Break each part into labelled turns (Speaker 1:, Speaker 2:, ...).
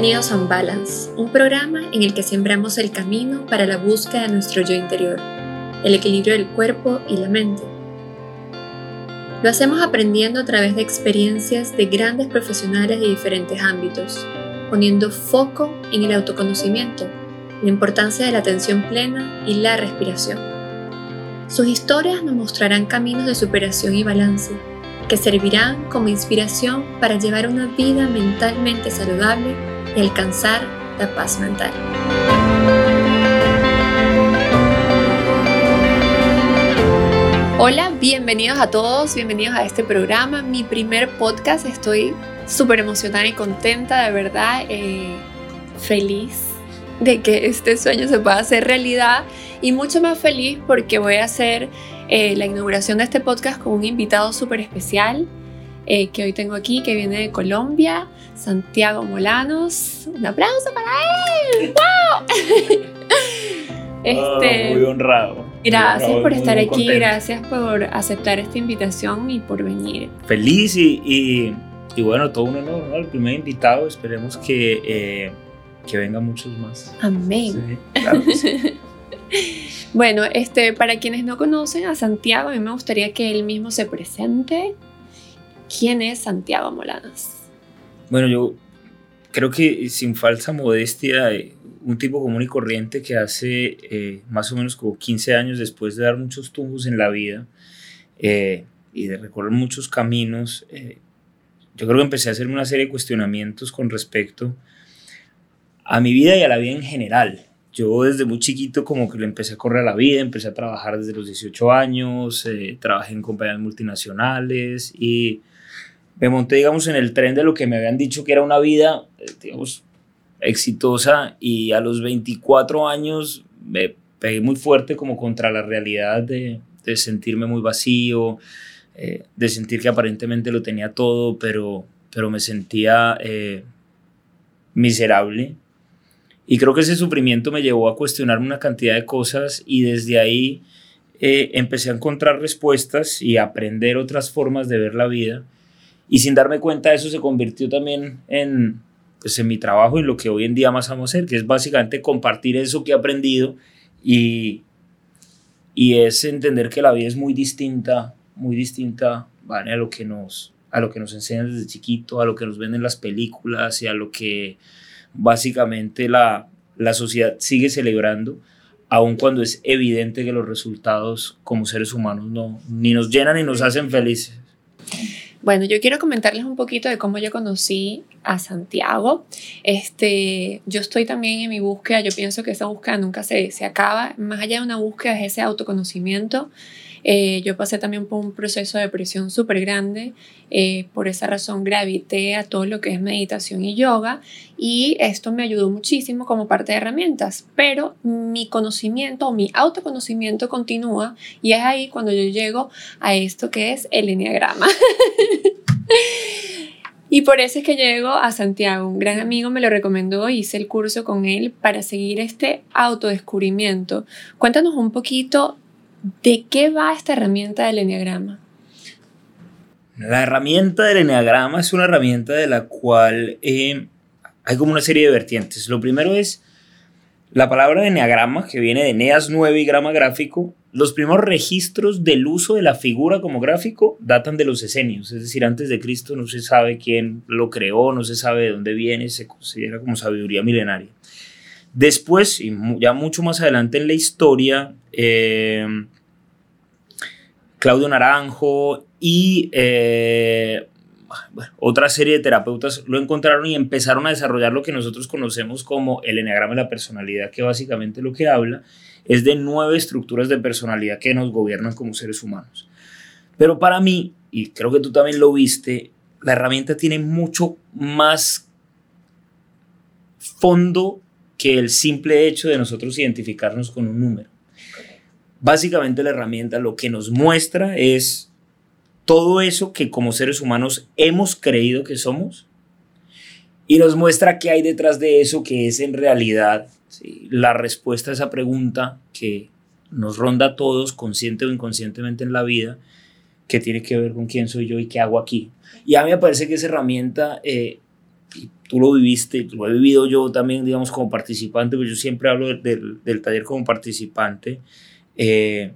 Speaker 1: Bienvenidos a Unbalance, un programa en el que sembramos el camino para la búsqueda de nuestro yo interior, el equilibrio del cuerpo y la mente. Lo hacemos aprendiendo a través de experiencias de grandes profesionales de diferentes ámbitos, poniendo foco en el autoconocimiento, la importancia de la atención plena y la respiración. Sus historias nos mostrarán caminos de superación y balance que servirán como inspiración para llevar una vida mentalmente saludable y alcanzar la paz mental. Hola, bienvenidos a todos, bienvenidos a este programa, mi primer podcast. Estoy súper emocionada y contenta, de verdad, eh, feliz de que este sueño se pueda hacer realidad y mucho más feliz porque voy a hacer eh, la inauguración de este podcast con un invitado súper especial eh, que hoy tengo aquí, que viene de Colombia, Santiago Molanos. Un aplauso para él. ¡Wow!
Speaker 2: este, muy honrado.
Speaker 1: Gracias por estar aquí, gracias por aceptar esta invitación y por venir.
Speaker 2: Feliz y, y, bueno, todo un honor, ¿no? El primer invitado, esperemos que, eh, que vengan muchos más.
Speaker 1: Amén. Bueno, este, para quienes no conocen a Santiago, a mí me gustaría que él mismo se presente. ¿Quién es Santiago Molanas?
Speaker 2: Bueno, yo creo que sin falsa modestia, eh, un tipo común y corriente que hace eh, más o menos como 15 años después de dar muchos tumbos en la vida eh, y de recorrer muchos caminos, yo creo que empecé a hacerme una serie de cuestionamientos con respecto a mi vida y a la vida en general. Yo desde muy chiquito como que le empecé a correr a la vida, empecé a trabajar desde los 18 años, trabajé en compañías multinacionales y me monté, digamos, en el tren de lo que me habían dicho que era una vida, eh, digamos, exitosa y a los 24 años me pegué muy fuerte como contra la realidad de, de sentirme muy vacío, eh, de sentir que aparentemente lo tenía todo, pero, pero me sentía miserable y creo que ese sufrimiento me llevó a cuestionarme una cantidad de cosas y desde ahí eh, empecé a encontrar respuestas y a aprender otras formas de ver la vida. Y sin darme cuenta eso se convirtió también en, pues, en mi trabajo y lo que hoy en día más amo hacer, que es básicamente compartir eso que he aprendido y, y es entender que la vida es muy distinta, muy distinta ¿vale? a, lo que nos, a lo que nos enseñan desde chiquito, a lo que nos ven en las películas y a lo que básicamente la, la sociedad sigue celebrando, aun cuando es evidente que los resultados como seres humanos no, ni nos llenan ni nos hacen felices.
Speaker 1: Bueno, yo quiero comentarles un poquito de cómo yo conocí a Santiago. Este, yo estoy también en mi búsqueda, yo pienso que esa búsqueda nunca se, se acaba, más allá de una búsqueda es ese autoconocimiento eh, yo pasé también por un proceso de depresión súper grande, eh, por esa razón gravité a todo lo que es meditación y yoga y esto me ayudó muchísimo como parte de herramientas, pero mi conocimiento o mi autoconocimiento continúa y es ahí cuando yo llego a esto que es el enneagrama. Y por eso es que llego a Santiago. Un gran amigo me lo recomendó, hice el curso con él para seguir este autodescubrimiento. Cuéntanos un poquito ¿De qué va esta herramienta del Enneagrama?
Speaker 2: La herramienta del Enneagrama es una herramienta de la cual eh, hay como una serie de vertientes. Lo primero es la palabra Enneagrama, que viene de Eneas 9 y grama gráfico. Los primeros registros del uso de la figura como gráfico datan de los esenios, es decir, antes de Cristo no se sabe quién lo creó, no se sabe de dónde viene, se considera como sabiduría milenaria. Después, y ya mucho más adelante en la historia, eh, Claudio Naranjo y eh, otra serie de terapeutas lo encontraron y empezaron a desarrollar lo que nosotros conocemos como el enneagrama de la personalidad, que básicamente lo que habla es de nueve estructuras de personalidad que nos gobiernan como seres humanos. Pero para mí, y creo que tú también lo viste, la herramienta tiene mucho más fondo que el simple hecho de nosotros identificarnos con un número. Básicamente la herramienta lo que nos muestra es todo eso que como seres humanos hemos creído que somos y nos muestra qué hay detrás de eso que es en realidad la respuesta a esa pregunta que nos ronda a todos consciente o inconscientemente en la vida que tiene que ver con quién soy yo y qué hago aquí. Y a mí me parece que esa herramienta, eh, tú lo viviste, lo he vivido yo también, digamos, como participante, pues yo siempre hablo del, del taller como participante. Eh,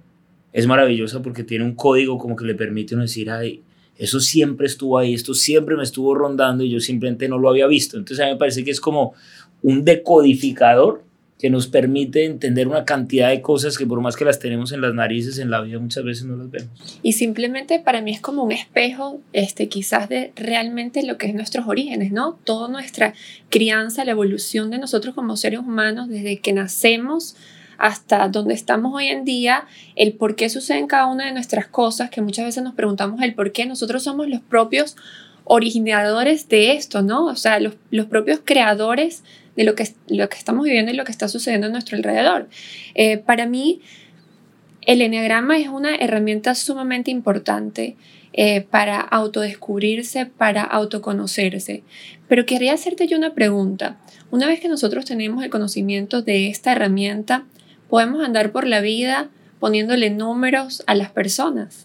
Speaker 2: es maravillosa porque tiene un código como que le permite uno decir, ay, eso siempre estuvo ahí, esto siempre me estuvo rondando y yo simplemente no lo había visto. Entonces a mí me parece que es como un decodificador que nos permite entender una cantidad de cosas que por más que las tenemos en las narices en la vida muchas veces no las vemos.
Speaker 1: Y simplemente para mí es como un espejo, este, quizás de realmente lo que es nuestros orígenes, ¿no? Toda nuestra crianza, la evolución de nosotros como seres humanos desde que nacemos hasta donde estamos hoy en día, el por qué suceden cada una de nuestras cosas, que muchas veces nos preguntamos el por qué nosotros somos los propios originadores de esto, ¿no? O sea, los, los propios creadores de lo que, lo que estamos viviendo y lo que está sucediendo a nuestro alrededor. Eh, para mí, el enneagrama es una herramienta sumamente importante eh, para autodescubrirse, para autoconocerse. Pero quería hacerte yo una pregunta. Una vez que nosotros tenemos el conocimiento de esta herramienta, podemos andar por la vida poniéndole números a las personas.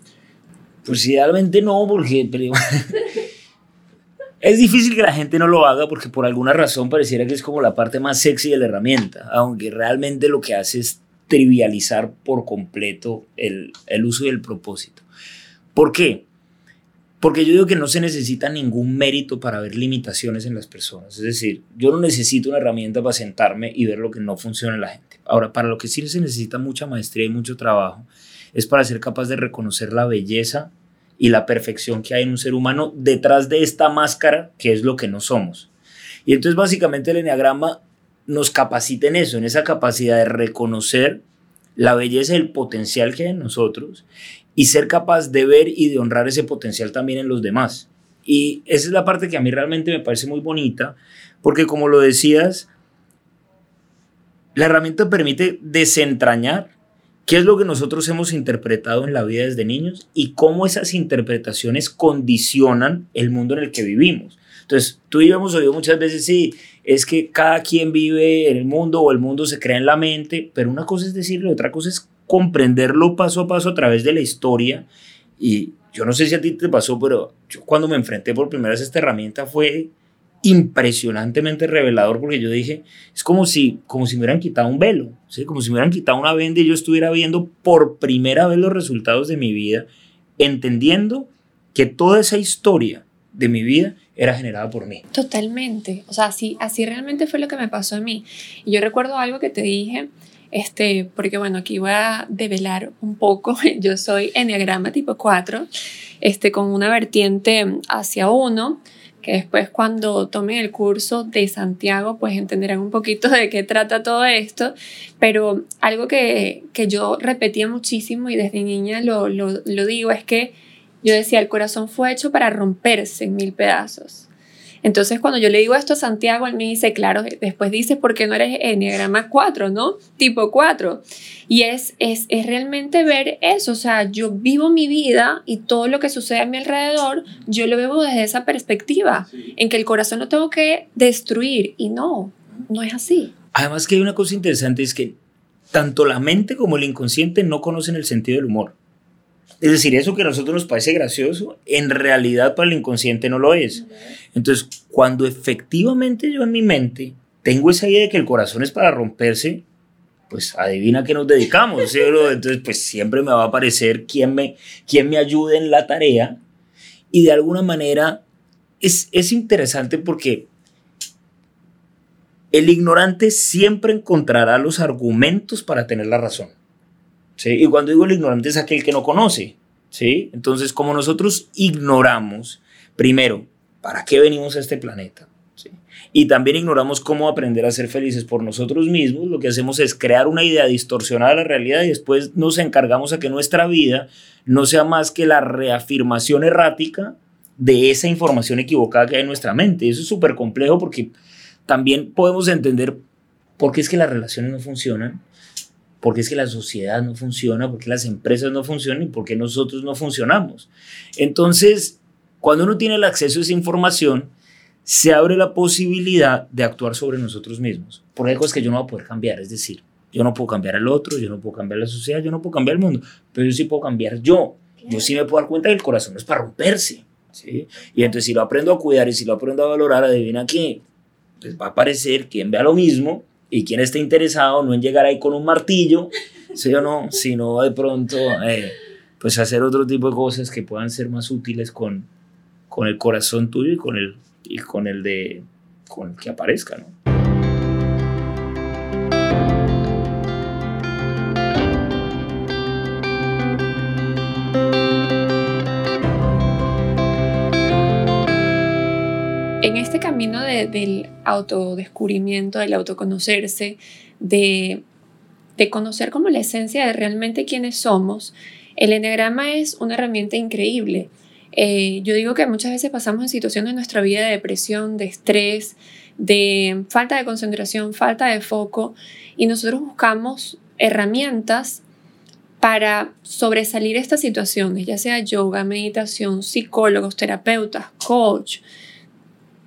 Speaker 2: Pues idealmente no, porque Es difícil que la gente no lo haga porque por alguna razón pareciera que es como la parte más sexy de la herramienta, aunque realmente lo que hace es trivializar por completo el, el uso y el propósito. ¿Por qué? Porque yo digo que no se necesita ningún mérito para ver limitaciones en las personas. Es decir, yo no necesito una herramienta para sentarme y ver lo que no funciona en la gente. Ahora, para lo que sí se necesita mucha maestría y mucho trabajo es para ser capaz de reconocer la belleza y la perfección que hay en un ser humano detrás de esta máscara que es lo que no somos. Y entonces básicamente el enneagrama nos capacita en eso, en esa capacidad de reconocer la belleza y el potencial que hay en nosotros y ser capaz de ver y de honrar ese potencial también en los demás. Y esa es la parte que a mí realmente me parece muy bonita, porque como lo decías, la herramienta permite desentrañar qué es lo que nosotros hemos interpretado en la vida desde niños y cómo esas interpretaciones condicionan el mundo en el que vivimos. Entonces, tú y yo hemos oído muchas veces, sí, es que cada quien vive en el mundo o el mundo se crea en la mente, pero una cosa es decirlo, otra cosa es comprenderlo paso a paso a través de la historia. Y yo no sé si a ti te pasó, pero yo cuando me enfrenté por primera vez a esta herramienta fue impresionantemente revelador porque yo dije, es como si, como si me hubieran quitado un velo, ¿sí? como si me hubieran quitado una venda y yo estuviera viendo por primera vez los resultados de mi vida, entendiendo que toda esa historia de mi vida era generada por mí.
Speaker 1: Totalmente, o sea, así, así realmente fue lo que me pasó a mí. Y yo recuerdo algo que te dije, este, porque bueno, aquí voy a develar un poco, yo soy Enneagrama tipo 4, este, con una vertiente hacia 1, después cuando tomen el curso de Santiago pues entenderán un poquito de qué trata todo esto, pero algo que, que yo repetía muchísimo y desde niña lo, lo, lo digo es que yo decía, el corazón fue hecho para romperse en mil pedazos. Entonces, cuando yo le digo esto a Santiago, él me dice, claro, después dices, ¿por qué no eres Enneagrama 4, no? Tipo 4. Y es, es, es realmente ver eso, o sea, yo vivo mi vida y todo lo que sucede a mi alrededor, yo lo veo desde esa perspectiva, en que el corazón lo tengo que destruir y no, no es así.
Speaker 2: Además que hay una cosa interesante, es que tanto la mente como el inconsciente no conocen el sentido del humor. Es decir, eso que a nosotros nos parece gracioso, en realidad para el inconsciente no lo es. Entonces, cuando efectivamente yo en mi mente tengo esa idea de que el corazón es para romperse, pues adivina que nos dedicamos, Entonces, pues siempre me va a aparecer quien me, quien me ayude en la tarea. Y de alguna manera es, es interesante porque el ignorante siempre encontrará los argumentos para tener la razón. Y cuando digo el ignorante es aquel que no conoce, ¿sí? Entonces, como nosotros ignoramos, primero, ¿para qué venimos a este planeta? Y también ignoramos cómo aprender a ser felices por nosotros mismos, lo que hacemos es crear una idea distorsionada de la realidad y después nos encargamos a que nuestra vida no sea más que la reafirmación errática de esa información equivocada que hay en nuestra mente. Eso es súper complejo porque también podemos entender por qué es que las relaciones no funcionan porque es que la sociedad no funciona, porque las empresas no funcionan y porque nosotros no funcionamos. Entonces, cuando uno tiene el acceso a esa información, se abre la posibilidad de actuar sobre nosotros mismos. Por hay cosas que yo no voy a poder cambiar, es decir, yo no puedo cambiar al otro, yo no puedo cambiar la sociedad, yo no puedo cambiar el mundo, pero yo sí puedo cambiar yo. Yo sí me puedo dar cuenta que el corazón no es para romperse. ¿sí? Y entonces si lo aprendo a cuidar y si lo aprendo a valorar, adivina qué, pues va a aparecer quien vea lo mismo y quien esté interesado no en llegar ahí con un martillo, ¿sí o no? Sino de pronto, eh, pues hacer otro tipo de cosas que puedan ser más útiles con, con el corazón tuyo y con el, y con el de, con el que aparezca, ¿no?
Speaker 1: Camino del autodescubrimiento, del autoconocerse, de, de conocer como la esencia de realmente quiénes somos, el enneagrama es una herramienta increíble. Eh, yo digo que muchas veces pasamos en situaciones de nuestra vida de depresión, de estrés, de falta de concentración, falta de foco, y nosotros buscamos herramientas para sobresalir estas situaciones, ya sea yoga, meditación, psicólogos, terapeutas, coach,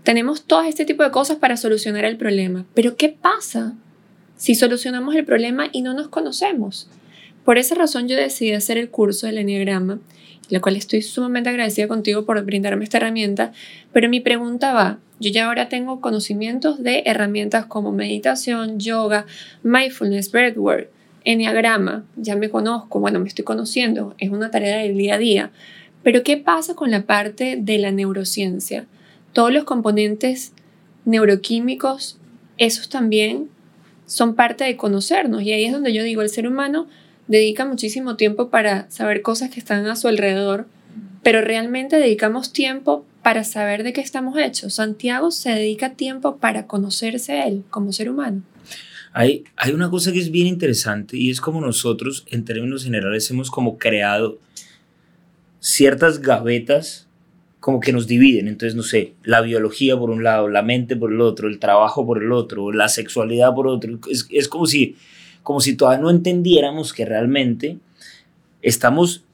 Speaker 1: tenemos todo este tipo de cosas para solucionar el problema. Pero ¿qué pasa si solucionamos el problema y no nos conocemos? Por esa razón yo decidí hacer el curso del Enneagrama, la cual estoy sumamente agradecida contigo por brindarme esta herramienta, pero mi pregunta va, yo ya ahora tengo conocimientos de herramientas como meditación, yoga, mindfulness, breathwork, Enneagrama, ya me conozco, bueno, me estoy conociendo, es una tarea del día a día, pero ¿qué pasa con la parte de la neurociencia? Todos los componentes neuroquímicos, esos también son parte de conocernos. Y ahí es donde yo digo, el ser humano dedica muchísimo tiempo para saber cosas que están a su alrededor, pero realmente dedicamos tiempo para saber de qué estamos hechos. Santiago se dedica tiempo para conocerse él como ser humano.
Speaker 2: Hay, hay una cosa que es bien interesante y es como nosotros en términos generales hemos como creado ciertas gavetas como que nos dividen. Entonces, no sé, la biología por un lado, la mente por el otro, el trabajo por el otro, la sexualidad por otro. Es, es como, si, como si todavía no entendiéramos que realmente estamos,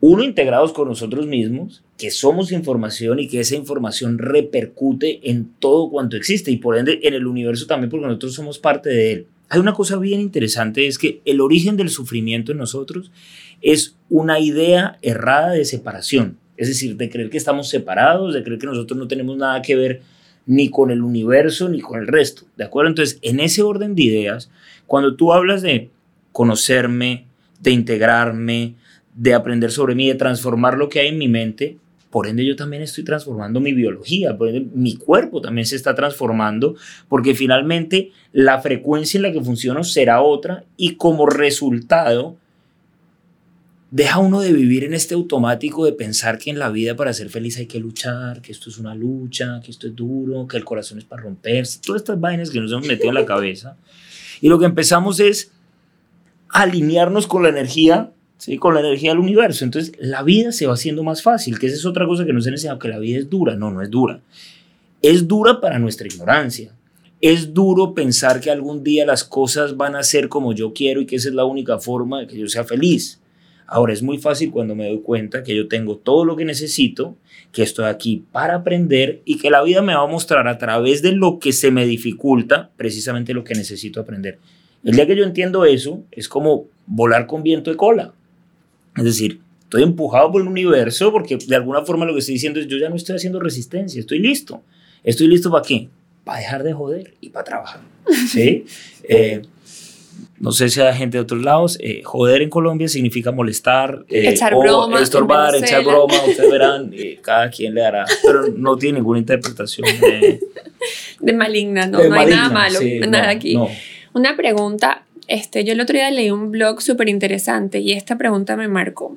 Speaker 2: uno, integrados con nosotros mismos, que somos información y que esa información repercute en todo cuanto existe y por ende en el universo también porque nosotros somos parte de él. Hay una cosa bien interesante, es que el origen del sufrimiento en nosotros es una idea errada de separación. Es decir, de creer que estamos separados, de creer que nosotros no tenemos nada que ver ni con el universo ni con el resto. ¿De acuerdo? Entonces, en ese orden de ideas, cuando tú hablas de conocerme, de integrarme, de aprender sobre mí, de transformar lo que hay en mi mente, por ende yo también estoy transformando mi biología, por ende mi cuerpo también se está transformando, porque finalmente la frecuencia en la que funciono será otra y como resultado deja uno de vivir en este automático de pensar que en la vida para ser feliz hay que luchar, que esto es una lucha, que esto es duro, que el corazón es para romperse, todas estas vainas que nos hemos metido en la cabeza. Y lo que empezamos es alinearnos con la energía, ¿sí? con la energía del universo. Entonces la vida se va haciendo más fácil, que esa es otra cosa que nos han enseñado, que la vida es dura. No, no es dura. Es dura para nuestra ignorancia. Es duro pensar que algún día las cosas van a ser como yo quiero y que esa es la única forma de que yo sea feliz. Ahora es muy fácil cuando me doy cuenta que yo tengo todo lo que necesito, que estoy aquí para aprender y que la vida me va a mostrar a través de lo que se me dificulta precisamente lo que necesito aprender. El día que yo entiendo eso, es como volar con viento de cola. Es decir, estoy empujado por el universo porque de alguna forma lo que estoy diciendo es yo ya no estoy haciendo resistencia, estoy listo. ¿Estoy listo para qué? Para dejar de joder y para trabajar. ¿Sí? Eh, no sé si hay gente de otros lados, eh, joder en Colombia significa molestar,
Speaker 1: eh, echar o broma,
Speaker 2: estorbar, echar broma, ustedes verán, eh, cada quien le hará, pero no tiene ninguna interpretación de,
Speaker 1: de maligna, no, no hay nada malo, nada aquí. Una pregunta, este, yo el otro día leí un blog súper interesante y esta pregunta me marcó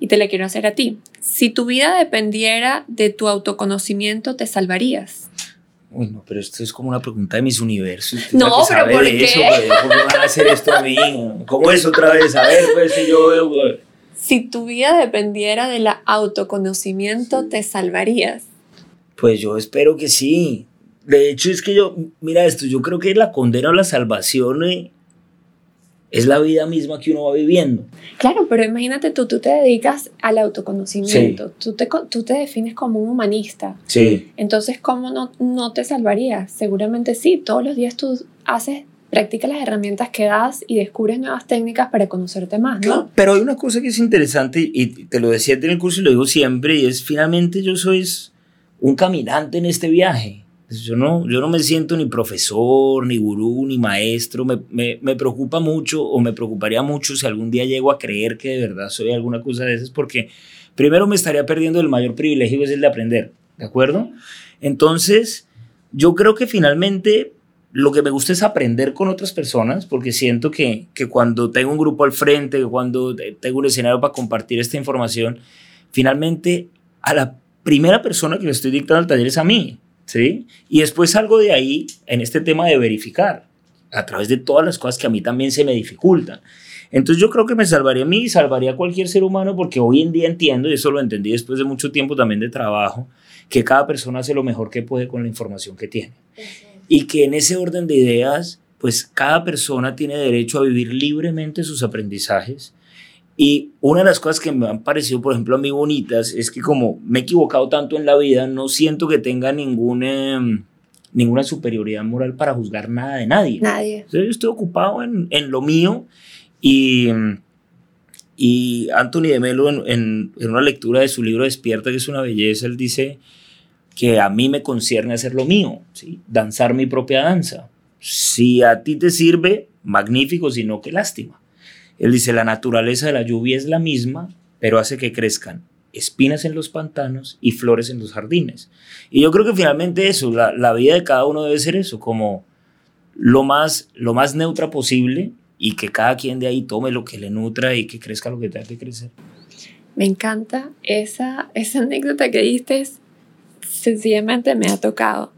Speaker 1: y te la quiero hacer a ti. Si tu vida dependiera de tu autoconocimiento, ¿te salvarías?
Speaker 2: Uy, no, pero esto es como una pregunta de mis universos.
Speaker 1: No, pero ¿por qué?
Speaker 2: Eso, ¿Cómo van a hacer esto a mí? ¿Cómo es otra vez? A ver, pues si yo veo... Pues.
Speaker 1: Si tu vida dependiera del autoconocimiento, ¿te salvarías?
Speaker 2: Pues yo espero que sí. De hecho, es que yo, mira esto, yo creo que la condena o la salvación eh, es la vida misma que uno va viviendo.
Speaker 1: Claro, pero imagínate tú, tú te dedicas al autoconocimiento, tú, te, tú te defines como un humanista.
Speaker 2: Sí.
Speaker 1: Entonces, ¿cómo no, no te salvarías? Seguramente sí, todos los días tú haces, practicas las herramientas que das y descubres nuevas técnicas para conocerte más, ¿no?
Speaker 2: pero hay una cosa que es interesante y te lo decía en el curso y lo digo siempre y es finalmente yo soy un caminante en este viaje. Yo no, yo no me siento ni profesor, ni gurú, ni maestro. Me, me, me, preocupa mucho o me preocuparía mucho si algún día llego a creer que de verdad soy alguna cosa de esas, porque primero me estaría perdiendo el mayor privilegio que es el de aprender, ¿de acuerdo? Entonces, yo creo que finalmente lo que me gusta es aprender con otras personas, porque siento que, que cuando tengo un grupo al frente, cuando tengo un escenario para compartir esta información, finalmente a la primera persona que le estoy dictando el taller es a mí. ¿Sí? Y después salgo de ahí en este tema de verificar, a través de todas las cosas que a mí también se me dificultan. Entonces yo creo que me salvaría a mí y salvaría a cualquier ser humano porque hoy en día entiendo, y eso lo entendí después de mucho tiempo también de trabajo, que cada persona hace lo mejor que puede con la información que tiene. Y que en ese orden de ideas, pues cada persona tiene derecho a vivir libremente sus aprendizajes y una de las cosas que me han parecido, por ejemplo, a mí bonitas, es que como me he equivocado tanto en la vida, no siento que tenga ninguna, em, ninguna superioridad moral para juzgar nada de nadie.
Speaker 1: Nadie.
Speaker 2: yo estoy ocupado en, en, lo mío y, y Anthony de Melo en, en, en, una lectura de su libro Despierta, que es una belleza, él dice que a mí me concierne hacer lo mío, ¿sí? danzar mi propia danza. Si a ti te sirve, magnífico, si no, qué lástima. Él dice, la naturaleza de la lluvia es la misma, pero hace que crezcan espinas en los pantanos y flores en los jardines. Y yo creo que finalmente eso, la, vida de cada uno debe ser eso, como lo más, lo más neutra posible y que cada quien de ahí tome lo que le nutra y que crezca lo que tenga que crecer.
Speaker 1: Me encanta esa, esa anécdota que diste, sencillamente me ha tocado.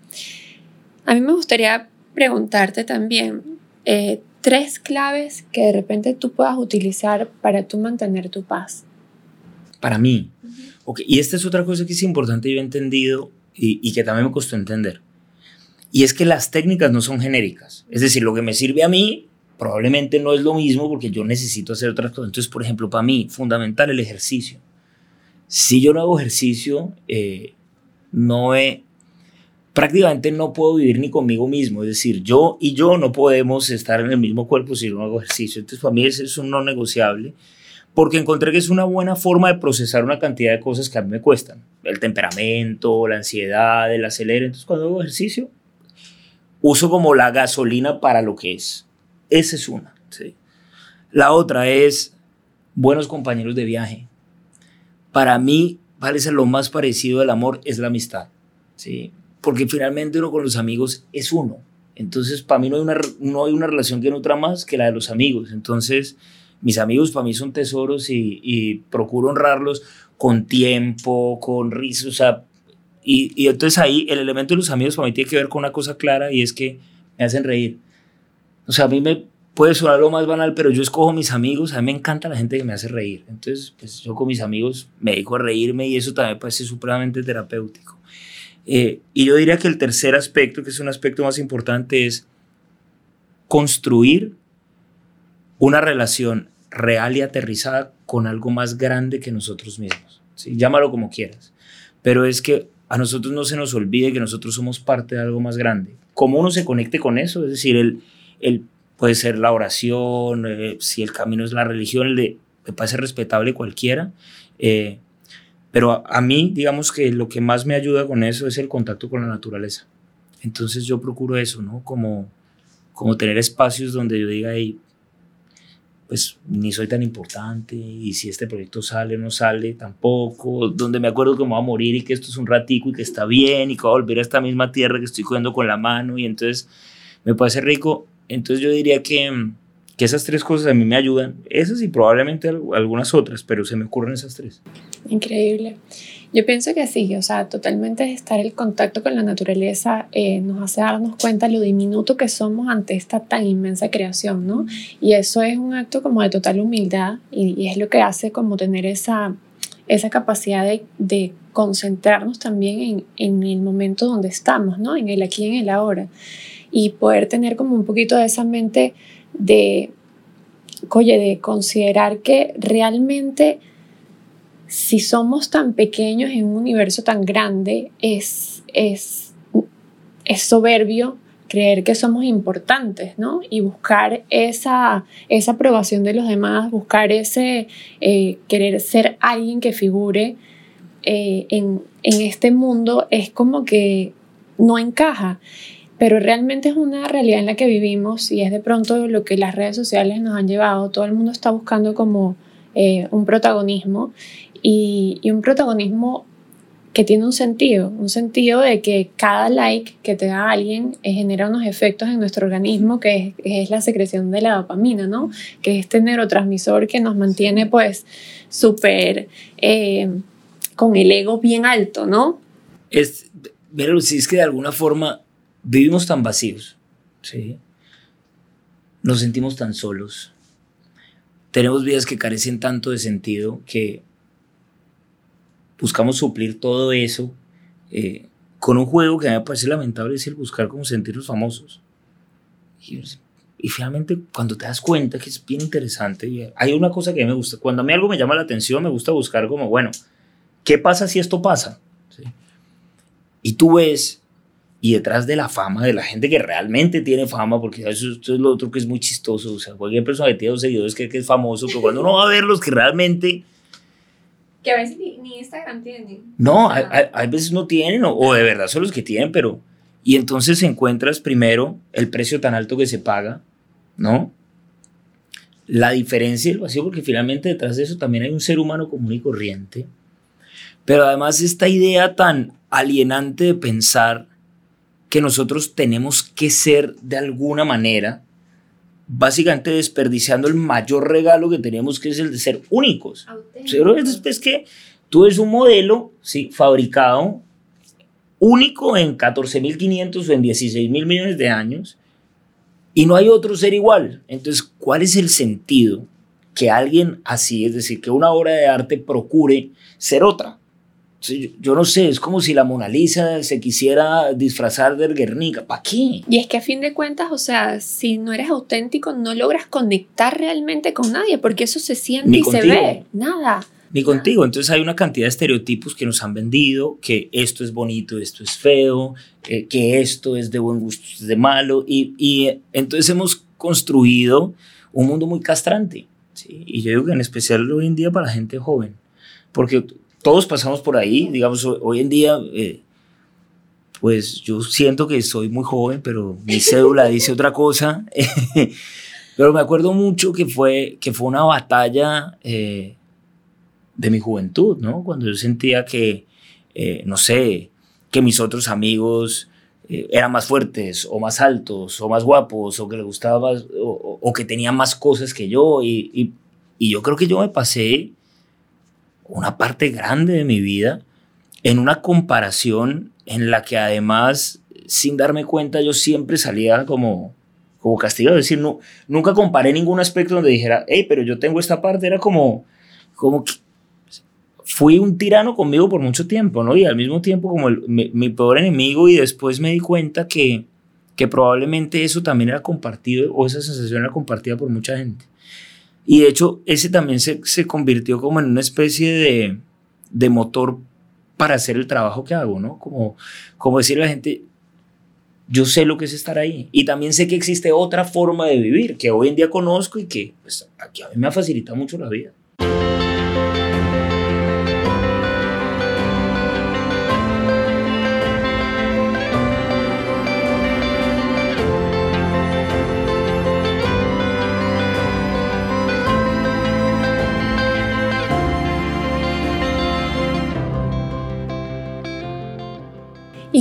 Speaker 1: A mí me gustaría preguntarte también, eh, tres claves que de repente tú puedas utilizar para tú mantener tu paz.
Speaker 2: Para mí. Y esta es otra cosa que es importante y yo he entendido y, y que también me costó entender. Y es que las técnicas no son genéricas. Es decir, lo que me sirve a mí probablemente no es lo mismo porque yo necesito hacer otras cosas. Entonces, por ejemplo, para mí, fundamental el ejercicio. Si yo no hago ejercicio, eh, no he, prácticamente no puedo vivir ni conmigo mismo. Es decir, yo y yo no podemos estar en el mismo cuerpo si no hago ejercicio. Entonces, para mí eso es un no negociable porque encontré que es una buena forma de procesar una cantidad de cosas que a mí me cuestan. El temperamento, la ansiedad, el acelere. Entonces, cuando hago ejercicio, uso como la gasolina para lo que es. Esa es una. ¿sí? La otra es buenos compañeros de viaje. Para mí, parece lo más parecido al amor es la amistad. ¿sí? Porque finalmente uno con los amigos es uno. Entonces, para mí no hay, una, no hay una relación que nutra más que la de los amigos. Entonces, mis amigos para mí son tesoros y, procuro honrarlos con tiempo, con risas, o sea, y, y, entonces ahí el elemento de los amigos para mí tiene que ver con una cosa clara y es que me hacen reír. O sea, a mí me puede sonar lo más banal, pero yo escojo mis amigos, a mí me encanta la gente que me hace reír. Entonces, pues yo con mis amigos me dedico a reírme y eso también parece supremamente terapéutico. Eh, y yo diría que el tercer aspecto, que es un aspecto más importante, es construir una relación real y aterrizada con algo más grande que nosotros mismos. Llámalo como quieras. Pero es que a nosotros no se nos olvide que nosotros somos parte de algo más grande. ¿Cómo uno se conecte con eso? Es decir, el, el, puede ser la oración, eh, si el camino es la religión, el de, me parece respetable cualquiera. Eh, pero a, mí, digamos que lo que más me ayuda con eso es el contacto con la naturaleza. Entonces yo procuro eso, ¿no? Como, como tener espacios donde yo diga, hey, pues ni soy tan importante y si este proyecto sale o no sale tampoco, donde me acuerdo que me voy a morir y que esto es un ratico y que está bien y que voy a volver a esta misma tierra que estoy cogiendo con la mano y entonces me puede ser rico. Entonces yo diría que, que esas tres cosas a mí me ayudan, esas y probablemente algunas otras, pero se me ocurren esas tres.
Speaker 1: Increíble. Yo pienso que sí, o sea, totalmente estar en contacto con la naturaleza eh, nos hace darnos cuenta lo diminuto que somos ante esta tan inmensa creación, ¿no? Y eso es un acto como de total humildad y, es lo que hace como tener esa, esa capacidad de, concentrarnos también en, en, el momento donde estamos, ¿no? En el aquí, en el ahora. Y poder tener como un poquito de esa mente de, de considerar que realmente si somos tan pequeños en un universo tan grande, es, es, es soberbio creer que somos importantes, ¿no? Y buscar esa, esa aprobación de los demás, buscar ese eh, querer ser alguien que figure eh, en, en este mundo, es como que no encaja. Pero realmente es una realidad en la que vivimos y es de pronto lo que las redes sociales nos han llevado. Todo el mundo está buscando como eh, un protagonismo y, y un protagonismo que tiene un sentido, un sentido de que cada like que te da alguien eh, genera unos efectos en nuestro organismo, que es, la secreción de la dopamina, ¿no? Que es este neurotransmisor que nos mantiene pues súper eh, con el ego bien alto, ¿no?
Speaker 2: Es, si es que de alguna forma vivimos tan vacíos, ¿sí? Nos sentimos tan solos. Tenemos vidas que carecen tanto de sentido que buscamos suplir todo eso eh, con un juego que a mí me parece lamentable, es el buscar como sentirnos famosos. Y, y, finalmente, cuando te das cuenta que es bien interesante, hay una cosa que a mí me gusta, cuando a mí algo me llama la atención, me gusta buscar como, bueno, ¿qué pasa si esto pasa? Y tú ves, y detrás de la fama, de la gente que realmente tiene fama, porque eso, es lo otro que es muy chistoso, o sea, cualquier persona que tiene dos seguidores cree que es famoso, pero cuando uno va a ver los que realmente
Speaker 1: que a veces ni, Instagram tienen.
Speaker 2: No, hay, hay, veces no tienen, o, de verdad son los que tienen, pero... Y entonces encuentras primero el precio tan alto que se paga, ¿no? La diferencia del vacío, porque finalmente detrás de eso también hay un ser humano común y corriente. Pero además esta idea tan alienante de pensar que nosotros tenemos que ser de alguna manera básicamente desperdiciando el mayor regalo que tenemos, que es el de ser únicos. Pero es, que tú eres un modelo ¿sí? fabricado único en 14.500 o en 16.000 millones de años y no hay otro ser igual. Entonces, ¿cuál es el sentido que alguien así, es decir, que una obra de arte procure ser otra? Yo no sé, es como si la Mona Lisa se quisiera disfrazar del Guernica. ¿Para qué?
Speaker 1: Y es que a fin de cuentas, o sea, si no eres auténtico, no logras conectar realmente con nadie, porque eso se siente y se ve. Nada.
Speaker 2: Ni contigo. Entonces hay una cantidad de estereotipos que nos han vendido, que esto es bonito, esto es feo, eh, que esto es de buen gusto, es de malo. Y, y entonces hemos construido un mundo muy castrante. ¿sí? Y yo digo que en especial hoy en día para la gente joven. Porque todos pasamos por ahí, digamos, hoy en día, eh, pues yo siento que soy muy joven, pero mi cédula dice otra cosa. pero me acuerdo mucho que fue, que fue una batalla eh, de mi juventud, ¿no? Cuando yo sentía que, eh, no sé, que mis otros amigos eran más fuertes o más altos o más guapos o que les gustaba más o, que tenían más cosas que yo y, y, y yo creo que yo me pasé una parte grande de mi vida en una comparación en la que además, sin darme cuenta, yo siempre salía como, como castigado. Es decir, no, nunca comparé ningún aspecto donde dijera, hey, pero yo tengo esta parte. Era como, como que fui un tirano conmigo por mucho tiempo, ¿no? Y al mismo tiempo como mi, mi, peor enemigo y después me di cuenta que, que probablemente eso también era compartido o esa sensación era compartida por mucha gente. Y de hecho, ese también se, se convirtió como en una especie de, de, motor para hacer el trabajo que hago, ¿no? Como, como decirle a la gente, yo sé lo que es estar ahí. Y también sé que existe otra forma de vivir que hoy en día conozco y que pues, aquí a mí me ha facilitado mucho la vida.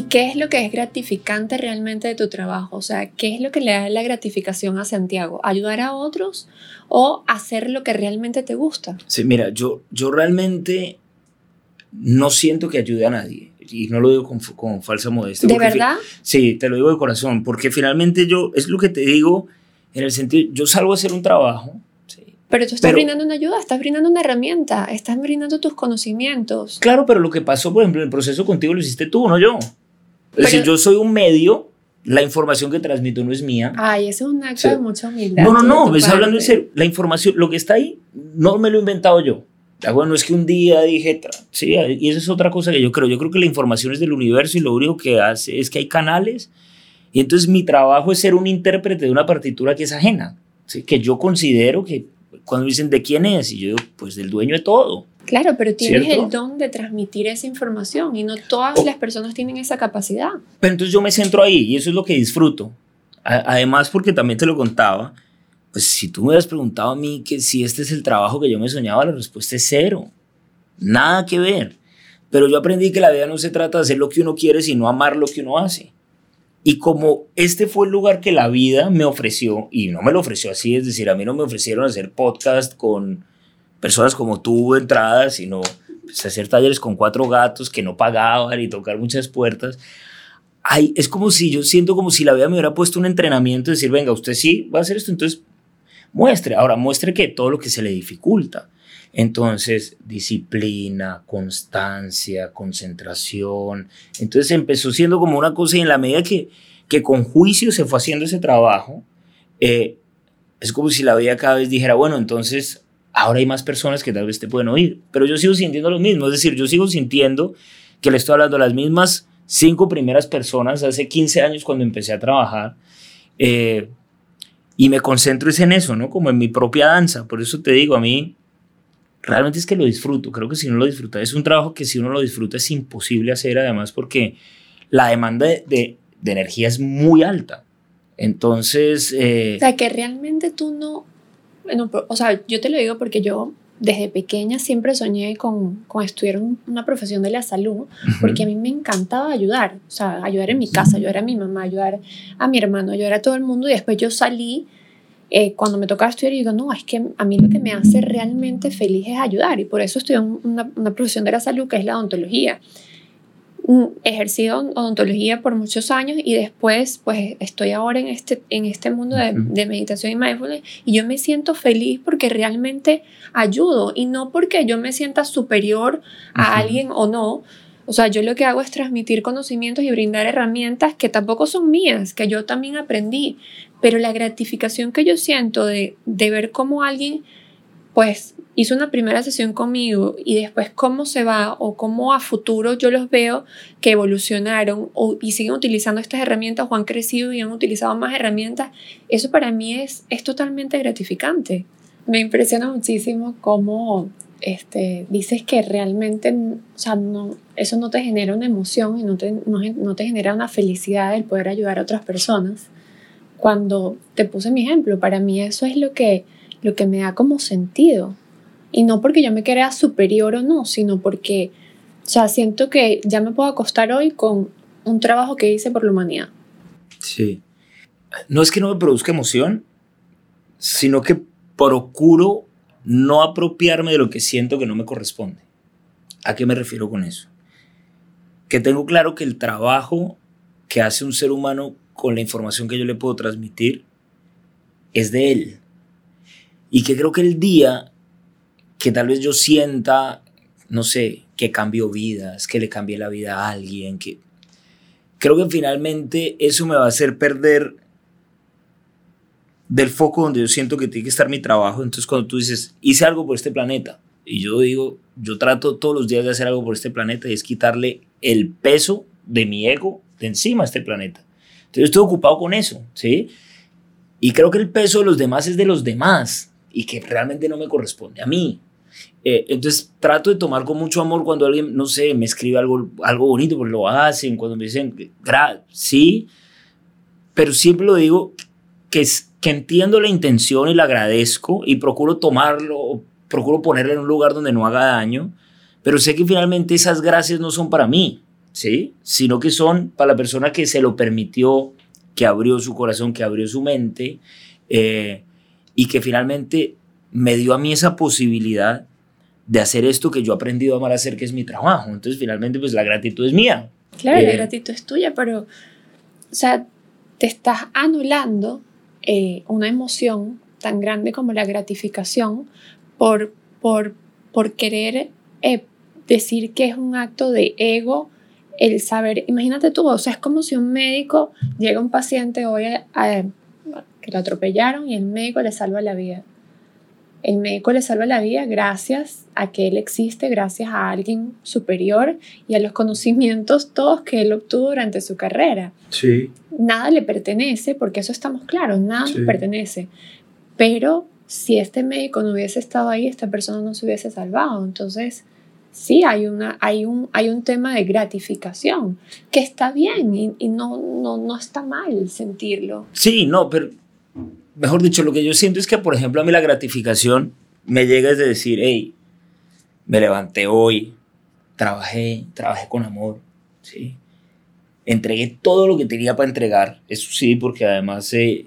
Speaker 1: Qué es lo que es gratificante realmente de tu trabajo? O sea, ¿qué es lo que le da la gratificación a Santiago? ¿Ayudar a otros o hacer lo que realmente te gusta?
Speaker 2: Sí, mira, yo, yo realmente no siento que ayude a nadie. Y no lo digo con, con falsa modestia.
Speaker 1: ¿De verdad?
Speaker 2: Sí, te lo digo de corazón. Porque finalmente yo, es lo que te digo en el sentido, yo salgo a hacer un trabajo.
Speaker 1: Pero tú estás brindando una ayuda, estás brindando una herramienta, estás brindando tus conocimientos.
Speaker 2: Claro, pero lo que pasó, por ejemplo, en el proceso contigo lo hiciste tú, no yo. Es decir, yo soy un medio, la información que transmito no es mía.
Speaker 1: Ay, eso es un acto de mucha humildad.
Speaker 2: No, no, no, me hablando en serio. La información, lo que está ahí, no me lo he inventado yo. Bueno, es que un día dije, sí, y esa es otra cosa que yo creo. Yo creo que la información es del universo y lo único que hace es que hay canales. Y entonces mi trabajo es ser un intérprete de una partitura que es ajena, ¿sí? que yo considero que cuando dicen de quién es, y yo digo, pues del dueño de todo.
Speaker 1: Claro, pero tienes el don de transmitir esa información y no todas las personas tienen esa capacidad.
Speaker 2: Pero entonces yo me centro ahí y eso es lo que disfruto. además, porque también te lo contaba, pues si tú me hubieras preguntado a mí que si este es el trabajo que yo me soñaba, la respuesta es cero. Nada que ver. Pero yo aprendí que la vida no se trata de hacer lo que uno quiere, sino amar lo que uno hace. Y como este fue el lugar que la vida me ofreció, y no me lo ofreció así, es decir, a mí no me ofrecieron hacer podcast con personas como tú entradas, sino pues, hacer talleres con cuatro gatos que no pagaban y tocar muchas puertas. Ay, es como si yo siento como si la vida me hubiera puesto un entrenamiento, decir, venga, usted sí va a hacer esto, entonces muestre. Ahora, muestre que todo lo que se le dificulta. Entonces, disciplina, constancia, concentración. Entonces empezó siendo como una cosa y en la medida que, que con juicio se fue haciendo ese trabajo, eh, es como si la vida cada vez dijera, bueno, entonces ahora hay más personas que tal vez te pueden oír, pero yo sigo sintiendo lo mismo, es decir, yo sigo sintiendo que le estoy hablando a las mismas cinco primeras personas hace 15 años cuando empecé a trabajar eh, y me concentro es en eso, ¿no? Como en mi propia danza, por eso te digo, a mí realmente es que lo disfruto, creo que si no lo disfruta, es un trabajo que si uno lo disfruta es imposible hacer además porque la demanda de, energía es muy alta. Entonces...
Speaker 1: Eh, o sea, que realmente tú no bueno, o sea, yo te lo digo porque yo desde pequeña siempre soñé con, con estudiar una profesión de la salud, porque a mí me encantaba ayudar, o sea, ayudar en mi casa, ayudar a mi mamá, ayudar a mi hermano, ayudar a todo el mundo, y después yo salí, eh, cuando me tocaba estudiar, y digo, no, es que a mí lo que me hace realmente feliz es ayudar, y por eso estudié una, una profesión de la salud que es la odontología ejercido odontología por muchos años y después pues estoy ahora en este, en este mundo de, de, meditación y mindfulness y yo me siento feliz porque realmente ayudo y no porque yo me sienta superior a alguien o no. O sea, yo lo que hago es transmitir conocimientos y brindar herramientas que tampoco son mías, que yo también aprendí, pero la gratificación que yo siento de, de ver cómo alguien pues hizo una primera sesión conmigo y después cómo se va o cómo a futuro yo los veo que evolucionaron o, y siguen utilizando estas herramientas o han crecido y han utilizado más herramientas, eso para mí es, es totalmente gratificante. Me impresiona muchísimo cómo este, dices que realmente, o sea, no, eso no te genera una emoción y no te, no, no te genera una felicidad el poder ayudar a otras personas. Cuando te puse mi ejemplo, para mí eso es lo que, lo que me da como sentido y no porque yo me crea superior o no, sino porque, o sea, siento que ya me puedo acostar hoy con un trabajo que hice por la humanidad.
Speaker 2: Sí. No es que no me produzca emoción, sino que procuro no apropiarme de lo que siento que no me corresponde. ¿A qué me refiero con eso? Que tengo claro que el trabajo que hace un ser humano con la información que yo le puedo transmitir es de él. Y que creo que el día que tal vez yo sienta, no sé, que cambio vidas, que le cambie la vida a alguien, que creo que finalmente eso me va a hacer perder del foco donde yo siento que tiene que estar mi trabajo. Entonces cuando tú dices, hice algo por este planeta, y yo digo, yo trato todos los días de hacer algo por este planeta y es quitarle el peso de mi ego de encima a este planeta. Entonces estoy ocupado con eso, ¿sí? Y creo que el peso de los demás es de los demás y que realmente no me corresponde a mí. Eh, entonces trato de tomar con mucho amor cuando alguien, no sé, me escribe algo, algo bonito, porque lo hacen, cuando me dicen, sí, pero siempre lo digo que, es, que entiendo la intención y la agradezco y procuro tomarlo, procuro ponerlo en un lugar donde no haga daño, pero sé que finalmente esas gracias no son para mí, ¿sí? Sino que son para la persona que se lo permitió, que abrió su corazón, que abrió su mente eh, y que finalmente me dio a mí esa posibilidad de hacer esto que yo he aprendido a amar a hacer, que es mi trabajo. Entonces, finalmente, pues la gratitud es mía.
Speaker 1: Claro, la eh, gratitud es tuya, pero, o sea, te estás anulando eh, una emoción tan grande como la gratificación por, por, por querer eh, decir que es un acto de ego el saber, imagínate tú, o sea, es como si un médico llega a un paciente hoy que lo atropellaron y el médico le salva la vida. El médico le salva la vida gracias a que él existe, gracias a alguien superior y a los conocimientos todos que él obtuvo durante su carrera.
Speaker 2: Sí.
Speaker 1: Nada le pertenece, porque eso estamos claros, nada le pertenece. Pero si este médico no hubiese estado ahí, esta persona no se hubiese salvado. Entonces, sí hay, una, hay, un, hay un tema de gratificación que está bien y, no, no, no está mal sentirlo.
Speaker 2: Sí, no, pero mejor dicho, lo que yo siento es que, por ejemplo, a mí la gratificación me llega de decir, hey, me levanté hoy, trabajé, trabajé con amor, ¿sí? Entregué todo lo que tenía para entregar, eso sí, porque además eh,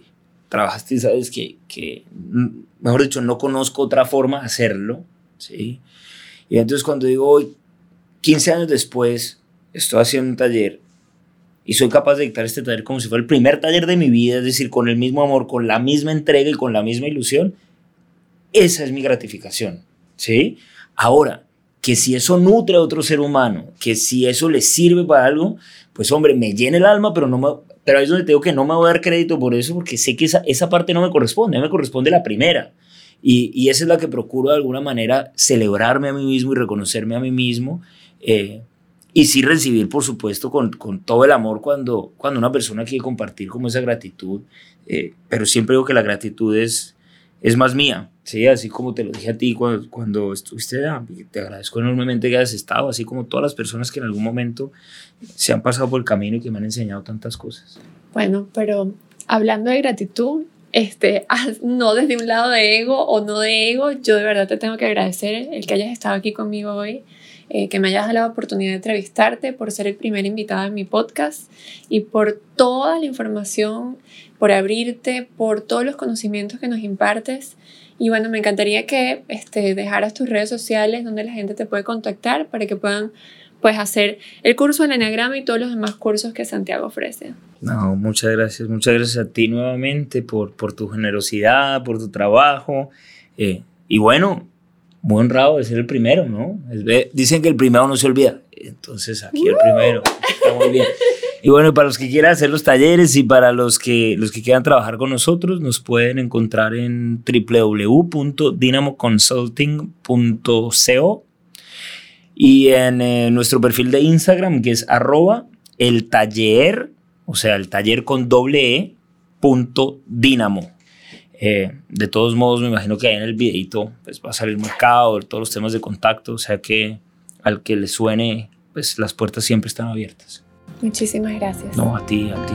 Speaker 2: trabajaste sabes que, que, mm, mejor dicho, no conozco otra forma de hacerlo, ¿sí? Y entonces cuando digo hoy, 15 años después, estoy haciendo un taller y soy capaz de dictar este taller como si fuera el primer taller de mi vida, es decir, con el mismo amor, con la misma entrega y con la misma ilusión, esa es mi gratificación, ¿sí? Ahora, que si eso nutre a otro ser humano, que si eso le sirve para algo, pues hombre, me llena el alma, pero no me, pero ahí es donde tengo que no me voy a dar crédito por eso, porque sé que esa, esa parte no me corresponde, me corresponde la primera. Y, y, esa es la que procuro de alguna manera celebrarme a mí mismo y reconocerme a mí mismo. Eh, y sí recibir, por supuesto, con, con, todo el amor cuando, cuando una persona quiere compartir como esa gratitud. Eh, pero siempre digo que la gratitud es, es más mía. Sí, así como te lo dije a ti cuando, cuando estuviste te agradezco enormemente que hayas estado, así como todas las personas que en algún momento se han pasado por el camino y que me han enseñado tantas cosas.
Speaker 1: Bueno, pero hablando de gratitud, este, no desde un lado de ego o no de ego, yo de verdad te tengo que agradecer el que hayas estado aquí conmigo hoy, eh, que me hayas dado la oportunidad de entrevistarte, por ser el primer invitado en mi podcast y por toda la información, por abrirte, por todos los conocimientos que nos impartes. Y bueno, me encantaría que este, dejaras tus redes sociales donde la gente te puede contactar para que puedan pues hacer el curso del Enneagrama y todos los demás cursos que Santiago ofrece.
Speaker 2: No, muchas gracias. Muchas gracias a ti nuevamente por, por tu generosidad, por tu trabajo. Eh, y bueno, muy honrado de ser el primero, ¿no? Dicen que el primero no se olvida. Entonces aquí el primero. Está muy bien. Y bueno, para los que quieran hacer los talleres y para los que, los que quieran trabajar con nosotros, nos pueden encontrar en www.dinamoconsulting.co y en eh, nuestro perfil de Instagram, que es arroba el taller, o sea, el taller con doble E, punto dinamo. Eh, de todos modos, me imagino que ahí en el videito pues, va a salir marcado todos los temas de contacto, o sea que al que le suene, pues las puertas siempre están abiertas.
Speaker 1: Muchísimas gracias.
Speaker 2: No, a ti, a ti.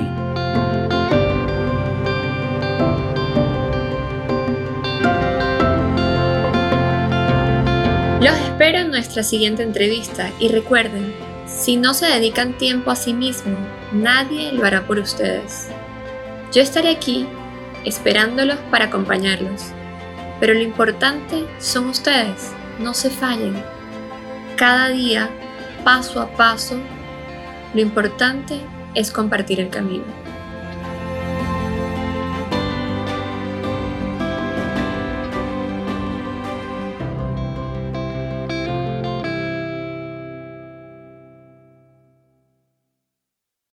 Speaker 1: Los espero en nuestra siguiente entrevista y recuerden, si no se dedican tiempo a sí mismos, nadie lo hará por ustedes. Yo estaré aquí esperándolos para acompañarlos, pero lo importante son ustedes, no se fallen. Cada día, paso a paso, lo importante es compartir el camino.